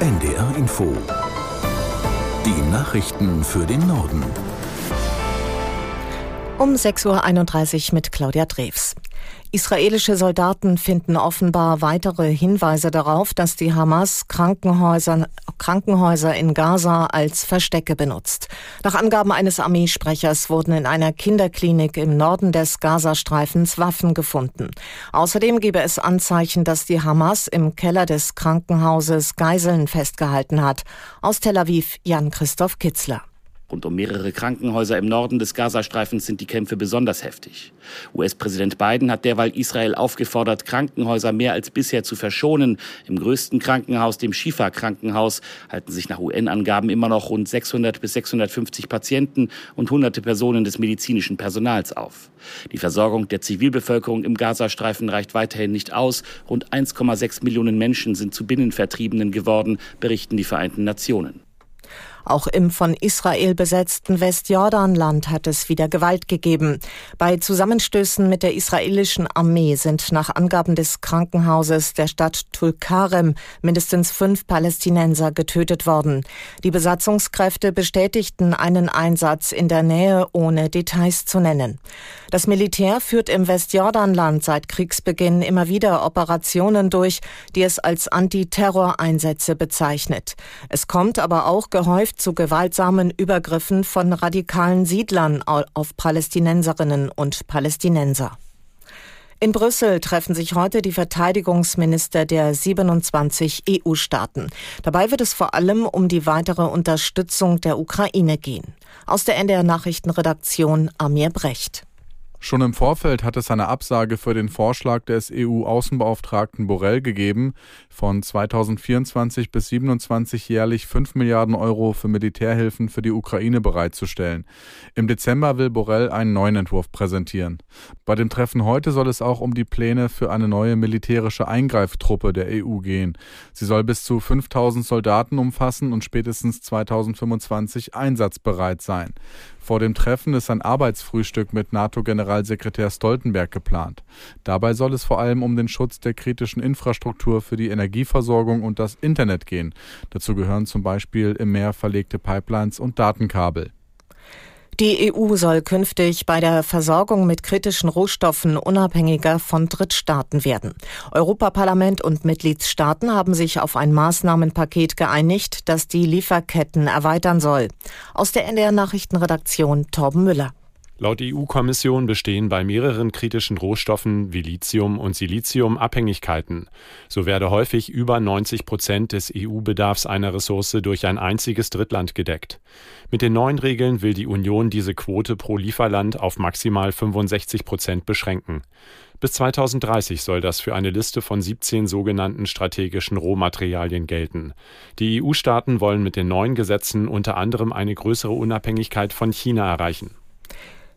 NDR Info. Die Nachrichten für den Norden. Um 6.31 Uhr mit Claudia Drews. Israelische Soldaten finden offenbar weitere Hinweise darauf, dass die Hamas Krankenhäuser, Krankenhäuser in Gaza als Verstecke benutzt. Nach Angaben eines Armeesprechers wurden in einer Kinderklinik im Norden des Gazastreifens Waffen gefunden. Außerdem gebe es Anzeichen, dass die Hamas im Keller des Krankenhauses Geiseln festgehalten hat. Aus Tel Aviv Jan Christoph Kitzler. Rund um mehrere Krankenhäuser im Norden des Gazastreifens sind die Kämpfe besonders heftig. US-Präsident Biden hat derweil Israel aufgefordert, Krankenhäuser mehr als bisher zu verschonen. Im größten Krankenhaus, dem Shifa-Krankenhaus, halten sich nach UN-Angaben immer noch rund 600 bis 650 Patienten und hunderte Personen des medizinischen Personals auf. Die Versorgung der Zivilbevölkerung im Gazastreifen reicht weiterhin nicht aus. Rund 1,6 Millionen Menschen sind zu Binnenvertriebenen geworden, berichten die Vereinten Nationen. Auch im von Israel besetzten Westjordanland hat es wieder Gewalt gegeben. Bei Zusammenstößen mit der israelischen Armee sind nach Angaben des Krankenhauses der Stadt Tulkarem mindestens fünf Palästinenser getötet worden. Die Besatzungskräfte bestätigten einen Einsatz in der Nähe, ohne Details zu nennen. Das Militär führt im Westjordanland seit Kriegsbeginn immer wieder Operationen durch, die es als Antiterroreinsätze bezeichnet. Es kommt aber auch gehäuft zu gewaltsamen Übergriffen von radikalen Siedlern auf Palästinenserinnen und Palästinenser. In Brüssel treffen sich heute die Verteidigungsminister der 27 EU-Staaten. Dabei wird es vor allem um die weitere Unterstützung der Ukraine gehen. Aus der NDR Nachrichtenredaktion Amir Brecht. Schon im Vorfeld hat es eine Absage für den Vorschlag des EU-Außenbeauftragten Borrell gegeben, von 2024 bis 2027 jährlich 5 Milliarden Euro für Militärhilfen für die Ukraine bereitzustellen. Im Dezember will Borrell einen neuen Entwurf präsentieren. Bei dem Treffen heute soll es auch um die Pläne für eine neue militärische Eingreiftruppe der EU gehen. Sie soll bis zu 5000 Soldaten umfassen und spätestens 2025 einsatzbereit sein. Vor dem Treffen ist ein Arbeitsfrühstück mit NATO-Generalsekretär Stoltenberg geplant. Dabei soll es vor allem um den Schutz der kritischen Infrastruktur für die Energieversorgung und das Internet gehen. Dazu gehören zum Beispiel im Meer verlegte Pipelines und Datenkabel. Die EU soll künftig bei der Versorgung mit kritischen Rohstoffen unabhängiger von Drittstaaten werden. Europaparlament und Mitgliedstaaten haben sich auf ein Maßnahmenpaket geeinigt, das die Lieferketten erweitern soll. Aus der NDR Nachrichtenredaktion Torben Müller. Laut EU-Kommission bestehen bei mehreren kritischen Rohstoffen wie Lithium und Silizium Abhängigkeiten. So werde häufig über 90 Prozent des EU-Bedarfs einer Ressource durch ein einziges Drittland gedeckt. Mit den neuen Regeln will die Union diese Quote pro Lieferland auf maximal 65 Prozent beschränken. Bis 2030 soll das für eine Liste von 17 sogenannten strategischen Rohmaterialien gelten. Die EU-Staaten wollen mit den neuen Gesetzen unter anderem eine größere Unabhängigkeit von China erreichen.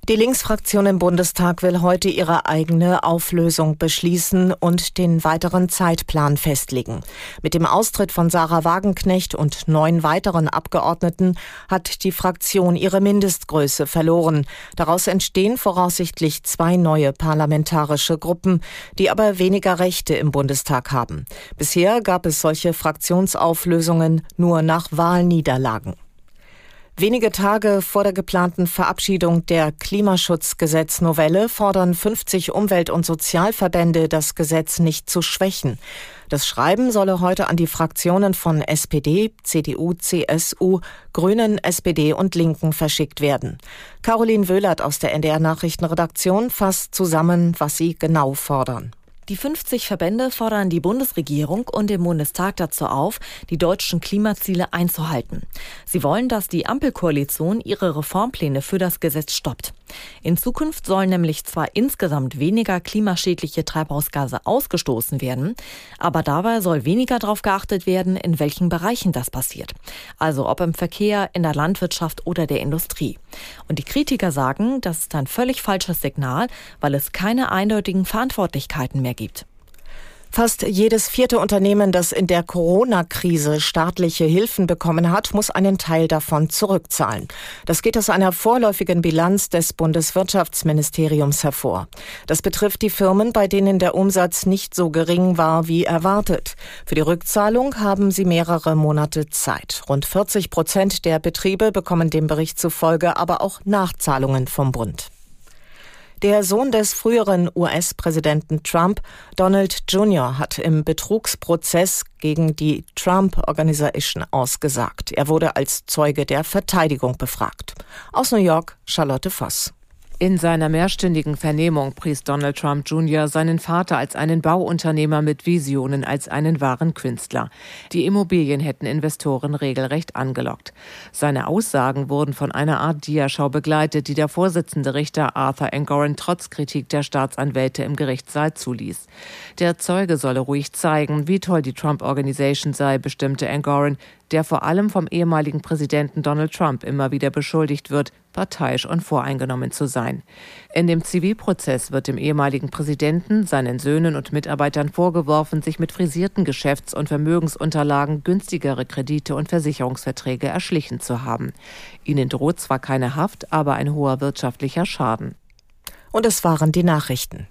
Die Linksfraktion im Bundestag will heute ihre eigene Auflösung beschließen und den weiteren Zeitplan festlegen. Mit dem Austritt von Sarah Wagenknecht und neun weiteren Abgeordneten hat die Fraktion ihre Mindestgröße verloren. Daraus entstehen voraussichtlich zwei neue parlamentarische Gruppen, die aber weniger Rechte im Bundestag haben. Bisher gab es solche Fraktionsauflösungen nur nach Wahlniederlagen. Wenige Tage vor der geplanten Verabschiedung der Klimaschutzgesetznovelle fordern 50 Umwelt- und Sozialverbände, das Gesetz nicht zu schwächen. Das Schreiben solle heute an die Fraktionen von SPD, CDU, CSU, Grünen, SPD und Linken verschickt werden. Caroline Wöhlert aus der NDR Nachrichtenredaktion fasst zusammen, was sie genau fordern. Die 50 Verbände fordern die Bundesregierung und den Bundestag dazu auf, die deutschen Klimaziele einzuhalten. Sie wollen, dass die Ampelkoalition ihre Reformpläne für das Gesetz stoppt. In Zukunft sollen nämlich zwar insgesamt weniger klimaschädliche Treibhausgase ausgestoßen werden, aber dabei soll weniger darauf geachtet werden, in welchen Bereichen das passiert. Also ob im Verkehr, in der Landwirtschaft oder der Industrie. Und die Kritiker sagen, das ist ein völlig falsches Signal, weil es keine eindeutigen Verantwortlichkeiten mehr gibt. Fast jedes vierte Unternehmen, das in der Corona-Krise staatliche Hilfen bekommen hat, muss einen Teil davon zurückzahlen. Das geht aus einer vorläufigen Bilanz des Bundeswirtschaftsministeriums hervor. Das betrifft die Firmen, bei denen der Umsatz nicht so gering war wie erwartet. Für die Rückzahlung haben sie mehrere Monate Zeit. Rund 40 Prozent der Betriebe bekommen dem Bericht zufolge aber auch Nachzahlungen vom Bund. Der Sohn des früheren US-Präsidenten Trump, Donald Jr., hat im Betrugsprozess gegen die Trump Organization ausgesagt. Er wurde als Zeuge der Verteidigung befragt. Aus New York, Charlotte Voss. In seiner mehrstündigen Vernehmung pries Donald Trump Jr. seinen Vater als einen Bauunternehmer mit Visionen, als einen wahren Künstler. Die Immobilien hätten Investoren regelrecht angelockt. Seine Aussagen wurden von einer Art Diaschau begleitet, die der Vorsitzende Richter Arthur Engoron trotz Kritik der Staatsanwälte im Gerichtssaal zuließ. Der Zeuge solle ruhig zeigen, wie toll die Trump Organization sei, bestimmte Engoron, der vor allem vom ehemaligen Präsidenten Donald Trump immer wieder beschuldigt wird, parteiisch und voreingenommen zu sein. In dem Zivilprozess wird dem ehemaligen Präsidenten, seinen Söhnen und Mitarbeitern vorgeworfen, sich mit frisierten Geschäfts- und Vermögensunterlagen günstigere Kredite und Versicherungsverträge erschlichen zu haben. Ihnen droht zwar keine Haft, aber ein hoher wirtschaftlicher Schaden. Und es waren die Nachrichten.